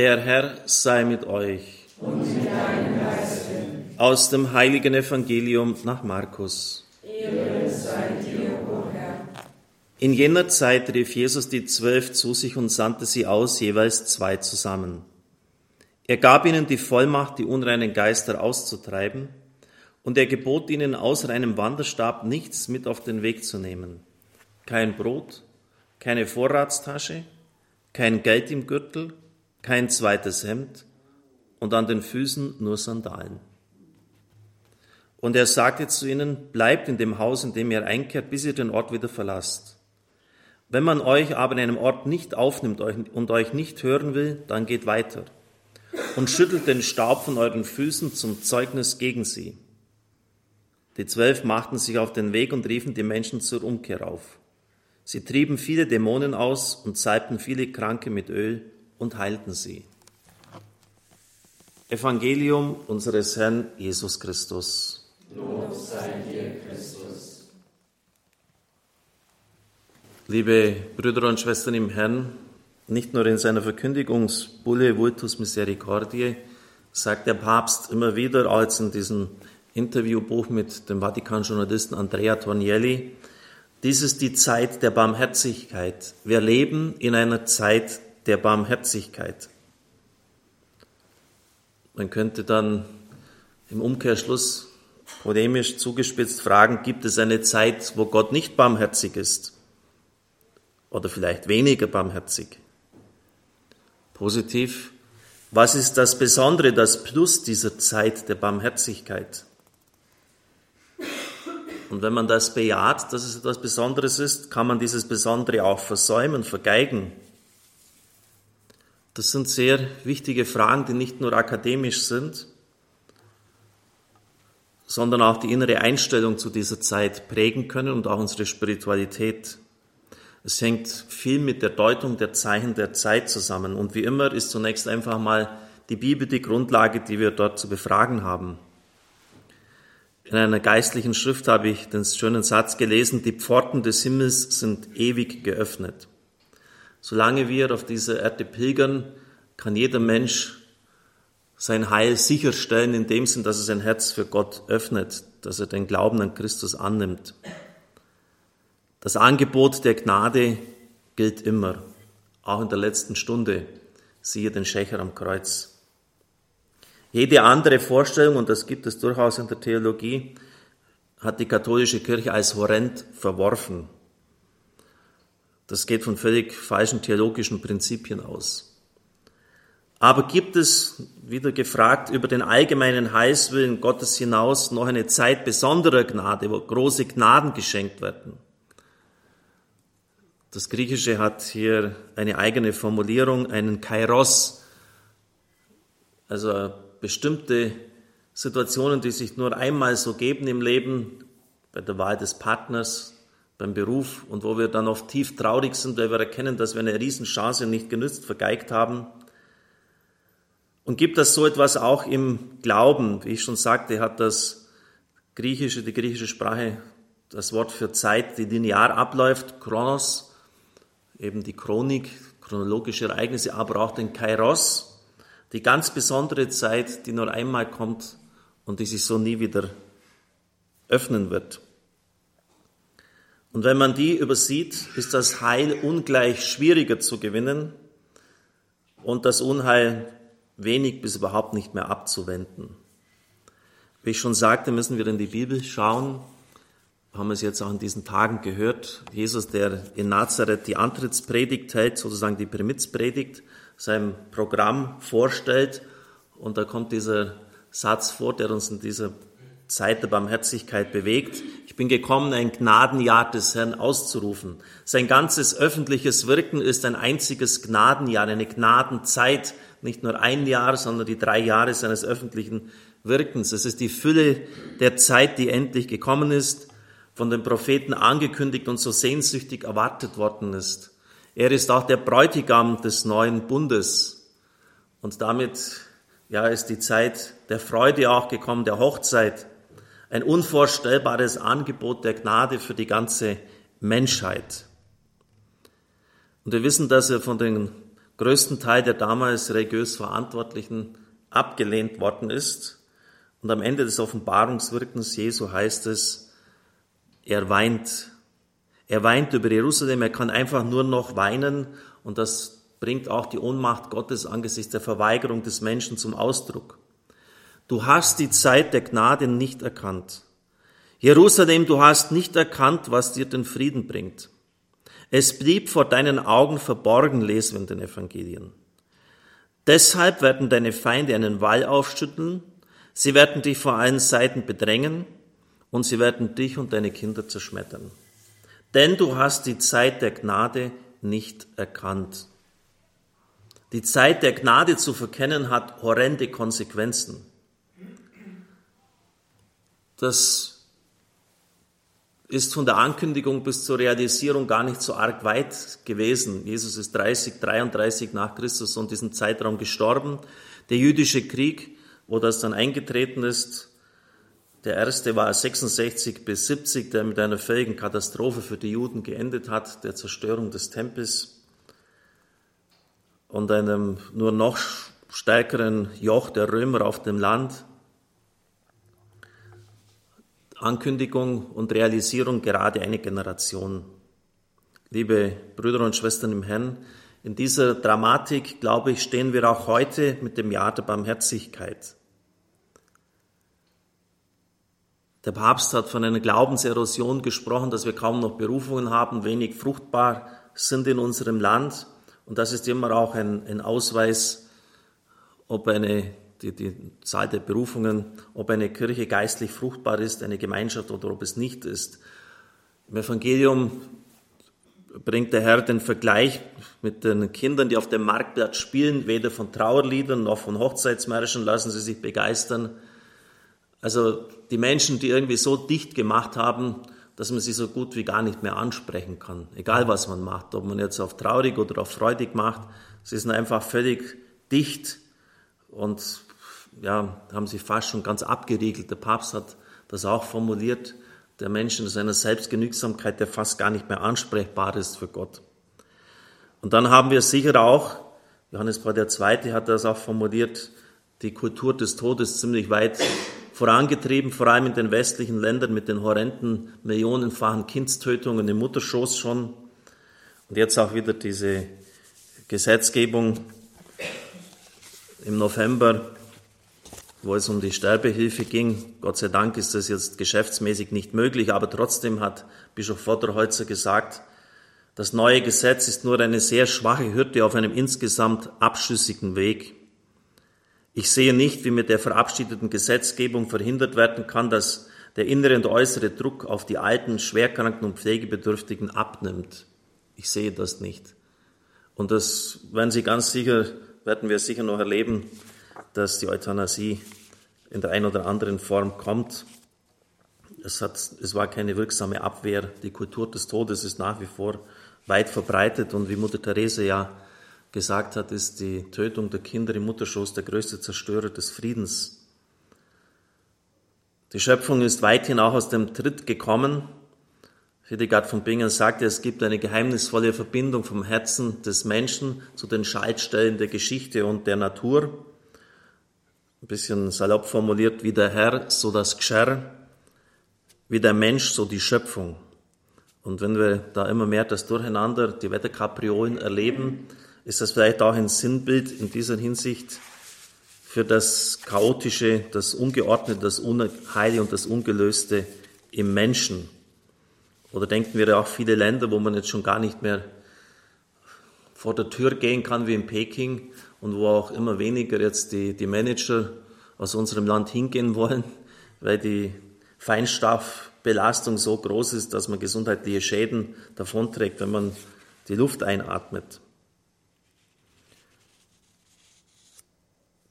Der Herr sei mit euch. Und mit deinem Geiste. Aus dem heiligen Evangelium nach Markus. Ehre sei dir, o Herr. In jener Zeit rief Jesus die Zwölf zu sich und sandte sie aus, jeweils zwei zusammen. Er gab ihnen die Vollmacht, die unreinen Geister auszutreiben, und er gebot ihnen, außer einem Wanderstab nichts mit auf den Weg zu nehmen. Kein Brot, keine Vorratstasche, kein Geld im Gürtel, kein zweites Hemd und an den Füßen nur Sandalen. Und er sagte zu ihnen, bleibt in dem Haus, in dem ihr einkehrt, bis ihr den Ort wieder verlasst. Wenn man euch aber in einem Ort nicht aufnimmt und euch nicht hören will, dann geht weiter und schüttelt den Staub von euren Füßen zum Zeugnis gegen sie. Die Zwölf machten sich auf den Weg und riefen die Menschen zur Umkehr auf. Sie trieben viele Dämonen aus und salbten viele Kranke mit Öl und heilten sie. Evangelium unseres Herrn Jesus Christus. Lob sei dir, Christus. Liebe Brüder und Schwestern im Herrn, nicht nur in seiner Verkündigungsbulle Vultus Misericordiae sagt der Papst immer wieder, als in diesem Interviewbuch mit dem Vatikan-Journalisten Andrea Tornielli, dies ist die Zeit der Barmherzigkeit. Wir leben in einer Zeit der Barmherzigkeit. Man könnte dann im Umkehrschluss polemisch zugespitzt fragen, gibt es eine Zeit, wo Gott nicht barmherzig ist? Oder vielleicht weniger barmherzig? Positiv, was ist das Besondere, das Plus dieser Zeit der Barmherzigkeit? Und wenn man das bejaht, dass es etwas Besonderes ist, kann man dieses Besondere auch versäumen, vergeigen. Das sind sehr wichtige Fragen, die nicht nur akademisch sind, sondern auch die innere Einstellung zu dieser Zeit prägen können und auch unsere Spiritualität. Es hängt viel mit der Deutung der Zeichen der Zeit zusammen. Und wie immer ist zunächst einfach mal die Bibel die Grundlage, die wir dort zu befragen haben. In einer geistlichen Schrift habe ich den schönen Satz gelesen, die Pforten des Himmels sind ewig geöffnet. Solange wir auf dieser Erde pilgern, kann jeder Mensch sein Heil sicherstellen, in dem Sinn, dass er sein Herz für Gott öffnet, dass er den Glauben an Christus annimmt. Das Angebot der Gnade gilt immer, auch in der letzten Stunde. Siehe den Schächer am Kreuz. Jede andere Vorstellung, und das gibt es durchaus in der Theologie, hat die katholische Kirche als horrend verworfen. Das geht von völlig falschen theologischen Prinzipien aus. Aber gibt es, wieder gefragt, über den allgemeinen Heilswillen Gottes hinaus noch eine Zeit besonderer Gnade, wo große Gnaden geschenkt werden? Das Griechische hat hier eine eigene Formulierung, einen Kairos, also bestimmte Situationen, die sich nur einmal so geben im Leben, bei der Wahl des Partners, beim Beruf und wo wir dann oft tief traurig sind, weil wir erkennen, dass wir eine Riesenchance nicht genützt, vergeigt haben. Und gibt das so etwas auch im Glauben? Wie ich schon sagte, hat das griechische, die griechische Sprache das Wort für Zeit, die linear abläuft, Chronos, eben die Chronik, chronologische Ereignisse, aber auch den Kairos, die ganz besondere Zeit, die nur einmal kommt und die sich so nie wieder öffnen wird. Und wenn man die übersieht, ist das Heil ungleich schwieriger zu gewinnen und das Unheil wenig bis überhaupt nicht mehr abzuwenden. Wie ich schon sagte, müssen wir in die Bibel schauen. Wir haben es jetzt auch in diesen Tagen gehört. Jesus, der in Nazareth die Antrittspredigt hält, sozusagen die Primizpredigt, sein Programm vorstellt. Und da kommt dieser Satz vor, der uns in dieser Zeit der Barmherzigkeit bewegt. Bin gekommen, ein Gnadenjahr des Herrn auszurufen. Sein ganzes öffentliches Wirken ist ein einziges Gnadenjahr, eine Gnadenzeit, nicht nur ein Jahr, sondern die drei Jahre seines öffentlichen Wirkens. Es ist die Fülle der Zeit, die endlich gekommen ist, von den Propheten angekündigt und so sehnsüchtig erwartet worden ist. Er ist auch der Bräutigam des neuen Bundes. Und damit, ja, ist die Zeit der Freude auch gekommen, der Hochzeit. Ein unvorstellbares Angebot der Gnade für die ganze Menschheit. Und wir wissen, dass er von den größten Teil der damals religiös Verantwortlichen abgelehnt worden ist. Und am Ende des Offenbarungswirkens Jesu heißt es, er weint. Er weint über Jerusalem, er kann einfach nur noch weinen und das bringt auch die Ohnmacht Gottes angesichts der Verweigerung des Menschen zum Ausdruck. Du hast die Zeit der Gnade nicht erkannt. Jerusalem, du hast nicht erkannt, was dir den Frieden bringt. Es blieb vor deinen Augen verborgen, lesen wir in den Evangelien. Deshalb werden deine Feinde einen Wall aufschütteln, sie werden dich vor allen Seiten bedrängen und sie werden dich und deine Kinder zerschmettern. Denn du hast die Zeit der Gnade nicht erkannt. Die Zeit der Gnade zu verkennen hat horrende Konsequenzen. Das ist von der Ankündigung bis zur Realisierung gar nicht so arg weit gewesen. Jesus ist 30, 33 nach Christus und diesen Zeitraum gestorben. Der jüdische Krieg, wo das dann eingetreten ist, der erste war 66 bis 70, der mit einer völligen Katastrophe für die Juden geendet hat, der Zerstörung des Tempels und einem nur noch stärkeren Joch der Römer auf dem Land. Ankündigung und Realisierung gerade eine Generation. Liebe Brüder und Schwestern im Herrn, in dieser Dramatik, glaube ich, stehen wir auch heute mit dem Jahr der Barmherzigkeit. Der Papst hat von einer Glaubenserosion gesprochen, dass wir kaum noch Berufungen haben, wenig fruchtbar sind in unserem Land. Und das ist immer auch ein, ein Ausweis, ob eine, die, die Zahl der Berufungen, ob eine Kirche geistlich fruchtbar ist, eine Gemeinschaft oder ob es nicht ist. Im Evangelium bringt der Herr den Vergleich mit den Kindern, die auf dem Marktplatz spielen, weder von Trauerliedern noch von Hochzeitsmärschen lassen sie sich begeistern. Also die Menschen, die irgendwie so dicht gemacht haben, dass man sie so gut wie gar nicht mehr ansprechen kann. Egal was man macht, ob man jetzt auf traurig oder auf freudig macht, sie sind einfach völlig dicht und ja, haben sich fast schon ganz abgeriegelt. Der Papst hat das auch formuliert, der Mensch in seiner Selbstgenügsamkeit, der fast gar nicht mehr ansprechbar ist für Gott. Und dann haben wir sicher auch, Johannes Paul II. hat das auch formuliert, die Kultur des Todes ziemlich weit vorangetrieben, vor allem in den westlichen Ländern mit den horrenden millionenfachen Kindstötungen im Mutterschoß schon. Und jetzt auch wieder diese Gesetzgebung im November, wo es um die Sterbehilfe ging. Gott sei Dank ist das jetzt geschäftsmäßig nicht möglich, aber trotzdem hat Bischof Vorderholzer gesagt, das neue Gesetz ist nur eine sehr schwache Hürde auf einem insgesamt abschüssigen Weg. Ich sehe nicht, wie mit der verabschiedeten Gesetzgebung verhindert werden kann, dass der innere und äußere Druck auf die alten, schwerkranken und Pflegebedürftigen abnimmt. Ich sehe das nicht. Und das werden Sie ganz sicher, werden wir sicher noch erleben, dass die Euthanasie in der einen oder anderen Form kommt. Es, hat, es war keine wirksame Abwehr. Die Kultur des Todes ist nach wie vor weit verbreitet und wie Mutter Therese ja gesagt hat, ist die Tötung der Kinder im Mutterschoß der größte Zerstörer des Friedens. Die Schöpfung ist weithin auch aus dem Tritt gekommen. Hildegard von Bingen sagte, es gibt eine geheimnisvolle Verbindung vom Herzen des Menschen zu den Schaltstellen der Geschichte und der Natur. Ein bisschen salopp formuliert, wie der Herr, so das Gscher, wie der Mensch, so die Schöpfung. Und wenn wir da immer mehr das Durcheinander, die Wetterkapriolen erleben, ist das vielleicht auch ein Sinnbild in dieser Hinsicht für das Chaotische, das Ungeordnete, das Unheile und das Ungelöste im Menschen. Oder denken wir auch viele Länder, wo man jetzt schon gar nicht mehr vor der Tür gehen kann wie in Peking und wo auch immer weniger jetzt die, die Manager aus unserem Land hingehen wollen, weil die Feinstaubbelastung so groß ist, dass man gesundheitliche Schäden davonträgt, wenn man die Luft einatmet.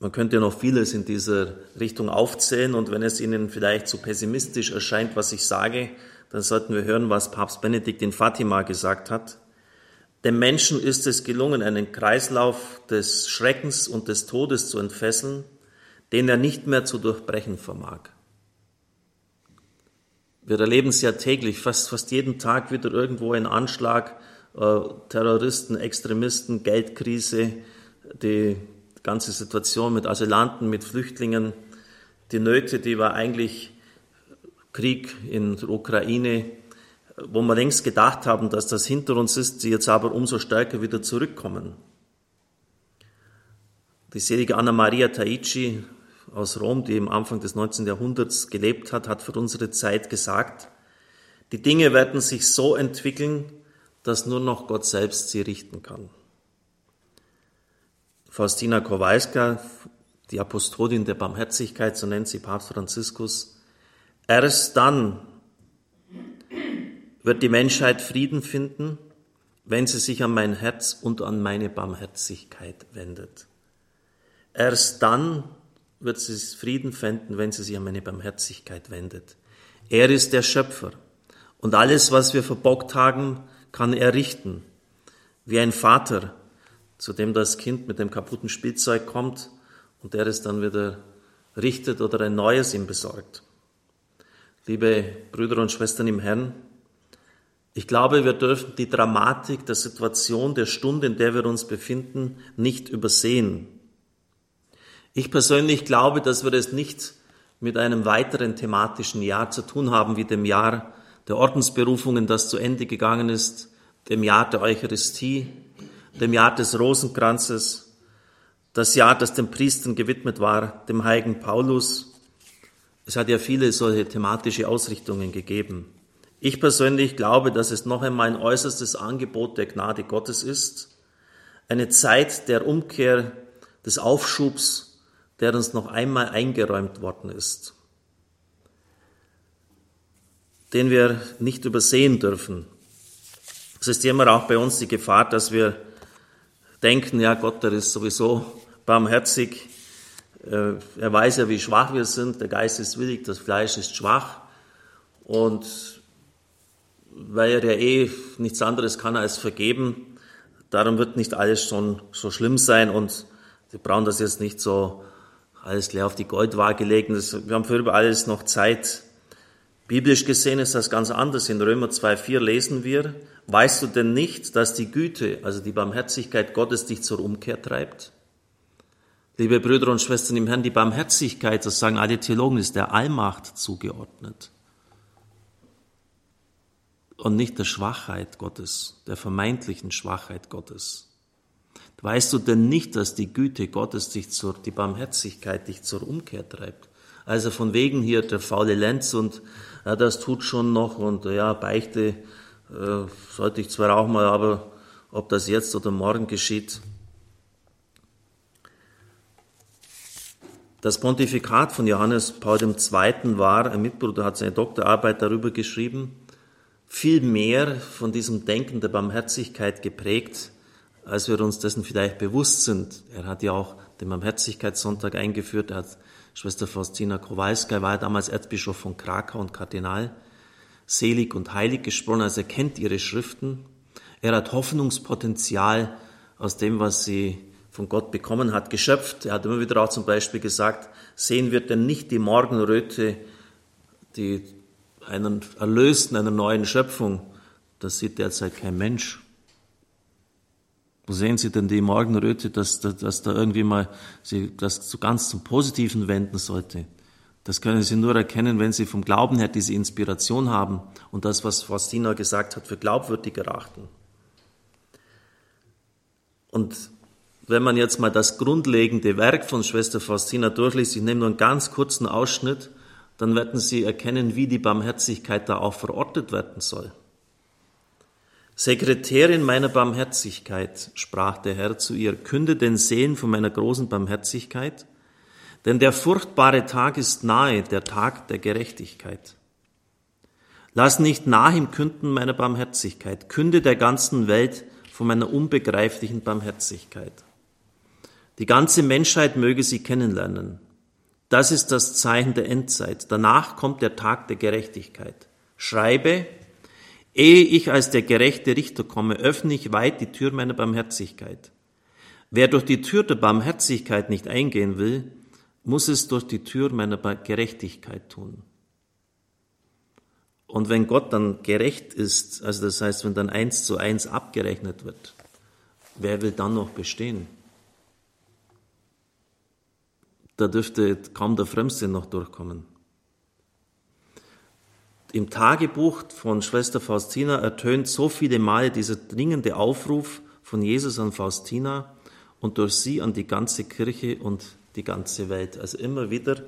Man könnte noch vieles in dieser Richtung aufzählen und wenn es Ihnen vielleicht zu pessimistisch erscheint, was ich sage, dann sollten wir hören, was Papst Benedikt in Fatima gesagt hat. Dem Menschen ist es gelungen, einen Kreislauf des Schreckens und des Todes zu entfesseln, den er nicht mehr zu durchbrechen vermag. Wir erleben es ja täglich, fast, fast jeden Tag wieder irgendwo ein Anschlag äh, Terroristen, Extremisten, Geldkrise, die ganze Situation mit Asylanten, mit Flüchtlingen, die Nöte, die war eigentlich Krieg in der Ukraine, wo wir längst gedacht haben, dass das hinter uns ist, die jetzt aber umso stärker wieder zurückkommen. Die selige Anna Maria Taici aus Rom, die im Anfang des 19. Jahrhunderts gelebt hat, hat für unsere Zeit gesagt, die Dinge werden sich so entwickeln, dass nur noch Gott selbst sie richten kann. Faustina Kowalska, die Apostolin der Barmherzigkeit, so nennt sie Papst Franziskus, erst dann wird die Menschheit Frieden finden, wenn sie sich an mein Herz und an meine Barmherzigkeit wendet. Erst dann wird sie Frieden finden, wenn sie sich an meine Barmherzigkeit wendet. Er ist der Schöpfer. Und alles, was wir verbockt haben, kann er richten. Wie ein Vater, zu dem das Kind mit dem kaputten Spielzeug kommt und der es dann wieder richtet oder ein neues ihm besorgt. Liebe Brüder und Schwestern im Herrn, ich glaube, wir dürfen die Dramatik der Situation, der Stunde, in der wir uns befinden, nicht übersehen. Ich persönlich glaube, dass wir es nicht mit einem weiteren thematischen Jahr zu tun haben, wie dem Jahr der Ordensberufungen, das zu Ende gegangen ist, dem Jahr der Eucharistie, dem Jahr des Rosenkranzes, das Jahr, das den Priestern gewidmet war, dem heiligen Paulus. Es hat ja viele solche thematische Ausrichtungen gegeben. Ich persönlich glaube, dass es noch einmal ein äußerstes Angebot der Gnade Gottes ist, eine Zeit der Umkehr, des Aufschubs, der uns noch einmal eingeräumt worden ist, den wir nicht übersehen dürfen. Es ist immer auch bei uns die Gefahr, dass wir denken, ja, Gott, der ist sowieso barmherzig. Äh, er weiß ja, wie schwach wir sind. Der Geist ist willig, das Fleisch ist schwach. Und weil er ja eh nichts anderes kann als vergeben, darum wird nicht alles schon so schlimm sein und wir brauchen das jetzt nicht so alles klar auf die Goldwaage legen. Das, wir haben für über alles noch Zeit. Biblisch gesehen ist das ganz anders. In Römer 2,4 lesen wir, weißt du denn nicht, dass die Güte, also die Barmherzigkeit Gottes dich zur Umkehr treibt? Liebe Brüder und Schwestern im Herrn, die Barmherzigkeit, das sagen alle Theologen, ist der Allmacht zugeordnet. Und nicht der Schwachheit Gottes, der vermeintlichen Schwachheit Gottes. Weißt du denn nicht, dass die Güte Gottes dich zur, die Barmherzigkeit dich zur Umkehr treibt? Also von wegen hier der faule Lenz und ja, das tut schon noch und ja, Beichte äh, sollte ich zwar auch mal, aber ob das jetzt oder morgen geschieht. Das Pontifikat von Johannes Paul II. war, ein Mitbruder hat seine Doktorarbeit darüber geschrieben, viel mehr von diesem Denken der Barmherzigkeit geprägt als wir uns dessen vielleicht bewusst sind. Er hat ja auch den Barmherzigkeitssonntag eingeführt. Er hat Schwester Faustina Kowalska, war damals Erzbischof von Krakau und Kardinal, selig und heilig gesprochen, also er kennt ihre Schriften. Er hat Hoffnungspotenzial aus dem, was sie von Gott bekommen hat, geschöpft. Er hat immer wieder auch zum Beispiel gesagt, sehen wir denn nicht die Morgenröte, die einen Erlösten, einer neuen Schöpfung? Das sieht derzeit kein Mensch. Wo sehen Sie denn die Morgenröte, dass, dass, dass da irgendwie mal Sie das so ganz zum Positiven wenden sollte? Das können Sie nur erkennen, wenn Sie vom Glauben her diese Inspiration haben und das, was Faustina gesagt hat, für glaubwürdig erachten. Und wenn man jetzt mal das grundlegende Werk von Schwester Faustina durchliest, ich nehme nur einen ganz kurzen Ausschnitt, dann werden Sie erkennen, wie die Barmherzigkeit da auch verortet werden soll. Sekretärin meiner Barmherzigkeit, sprach der Herr zu ihr, künde den Sehen von meiner großen Barmherzigkeit, denn der furchtbare Tag ist nahe, der Tag der Gerechtigkeit. Lass nicht nach im Künden meiner Barmherzigkeit, künde der ganzen Welt von meiner unbegreiflichen Barmherzigkeit. Die ganze Menschheit möge sie kennenlernen. Das ist das Zeichen der Endzeit. Danach kommt der Tag der Gerechtigkeit. Schreibe, Ehe ich als der gerechte Richter komme, öffne ich weit die Tür meiner Barmherzigkeit. Wer durch die Tür der Barmherzigkeit nicht eingehen will, muss es durch die Tür meiner Gerechtigkeit tun. Und wenn Gott dann gerecht ist, also das heißt, wenn dann eins zu eins abgerechnet wird, wer will dann noch bestehen? Da dürfte kaum der Frömmste noch durchkommen. Im Tagebuch von Schwester Faustina ertönt so viele Male dieser dringende Aufruf von Jesus an Faustina und durch sie an die ganze Kirche und die ganze Welt. Also immer wieder,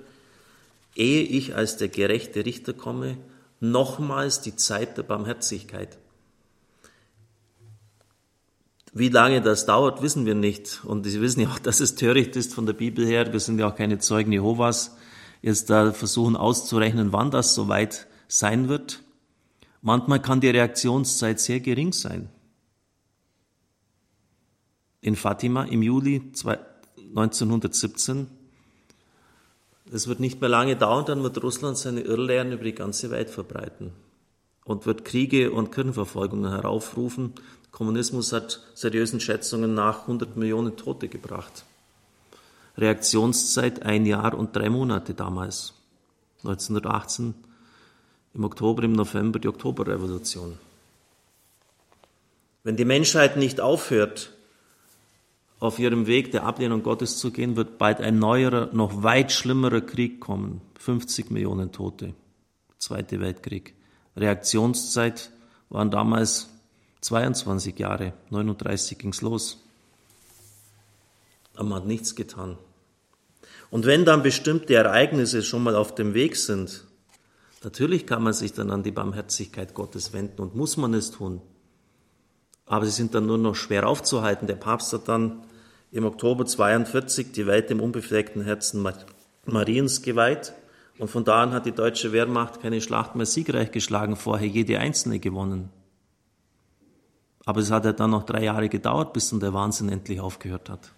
ehe ich als der gerechte Richter komme, nochmals die Zeit der Barmherzigkeit. Wie lange das dauert, wissen wir nicht. Und Sie wissen ja auch, dass es töricht ist von der Bibel her. Wir sind ja auch keine Zeugen Jehovas. Jetzt da versuchen auszurechnen, wann das soweit sein wird. Manchmal kann die Reaktionszeit sehr gering sein. In Fatima im Juli 1917 es wird nicht mehr lange dauern, dann wird Russland seine Irrlehren über die ganze Welt verbreiten und wird Kriege und Kirchenverfolgungen heraufrufen. Kommunismus hat seriösen Schätzungen nach 100 Millionen Tote gebracht. Reaktionszeit ein Jahr und drei Monate damals. 1918 im Oktober, im November die Oktoberrevolution. Wenn die Menschheit nicht aufhört, auf ihrem Weg der Ablehnung Gottes zu gehen, wird bald ein neuerer, noch weit schlimmerer Krieg kommen. 50 Millionen Tote. Zweite Weltkrieg. Reaktionszeit waren damals 22 Jahre. 39 ging's los. Aber man hat nichts getan. Und wenn dann bestimmte Ereignisse schon mal auf dem Weg sind, natürlich kann man sich dann an die Barmherzigkeit Gottes wenden und muss man es tun. Aber sie sind dann nur noch schwer aufzuhalten. Der Papst hat dann im Oktober 42 die Welt dem unbefleckten Herzen Mariens geweiht. Und von da an hat die deutsche Wehrmacht keine Schlacht mehr siegreich geschlagen, vorher jede einzelne gewonnen. Aber es hat ja dann noch drei Jahre gedauert, bis dann der Wahnsinn endlich aufgehört hat.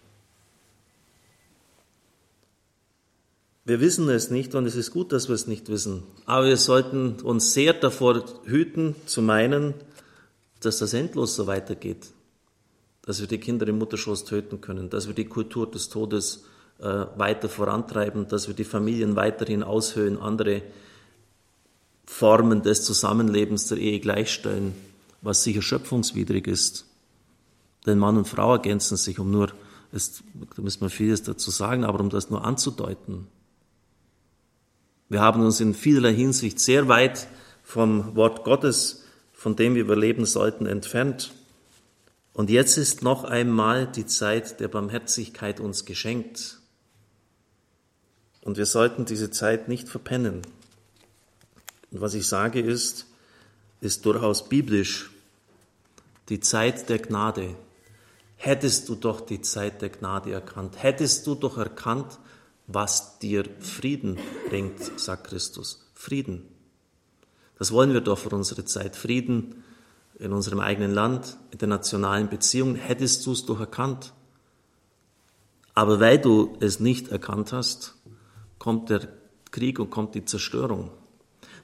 Wir wissen es nicht und es ist gut, dass wir es nicht wissen. Aber wir sollten uns sehr davor hüten, zu meinen, dass das endlos so weitergeht dass wir die Kinder im Mutterschoß töten können, dass wir die Kultur des Todes äh, weiter vorantreiben, dass wir die Familien weiterhin aushöhlen, andere Formen des Zusammenlebens der Ehe gleichstellen, was sicher schöpfungswidrig ist. Denn Mann und Frau ergänzen sich, um nur, es, da müssen wir vieles dazu sagen, aber um das nur anzudeuten. Wir haben uns in vielerlei Hinsicht sehr weit vom Wort Gottes, von dem wir leben sollten, entfernt. Und jetzt ist noch einmal die Zeit der Barmherzigkeit uns geschenkt. Und wir sollten diese Zeit nicht verpennen. Und was ich sage ist, ist durchaus biblisch. Die Zeit der Gnade. Hättest du doch die Zeit der Gnade erkannt, hättest du doch erkannt, was dir Frieden bringt, sagt Christus. Frieden. Das wollen wir doch für unsere Zeit. Frieden in unserem eigenen Land, in den nationalen Beziehungen, hättest du es doch erkannt. Aber weil du es nicht erkannt hast, kommt der Krieg und kommt die Zerstörung.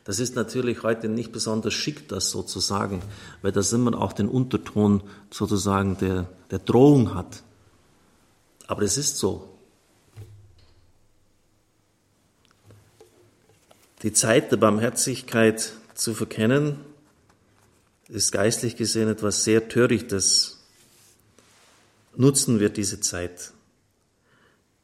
Das ist natürlich heute nicht besonders schick, das so zu sagen, weil das immer auch den Unterton sozusagen der, der Drohung hat. Aber es ist so. Die Zeit der Barmherzigkeit zu verkennen, ist geistlich gesehen etwas sehr Törichtes. Nutzen wir diese Zeit.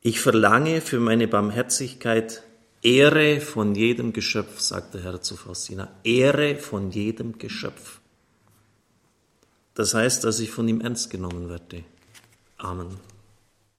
Ich verlange für meine Barmherzigkeit Ehre von jedem Geschöpf, sagt der Herr zu Faustina. Ehre von jedem Geschöpf. Das heißt, dass ich von ihm ernst genommen werde. Amen.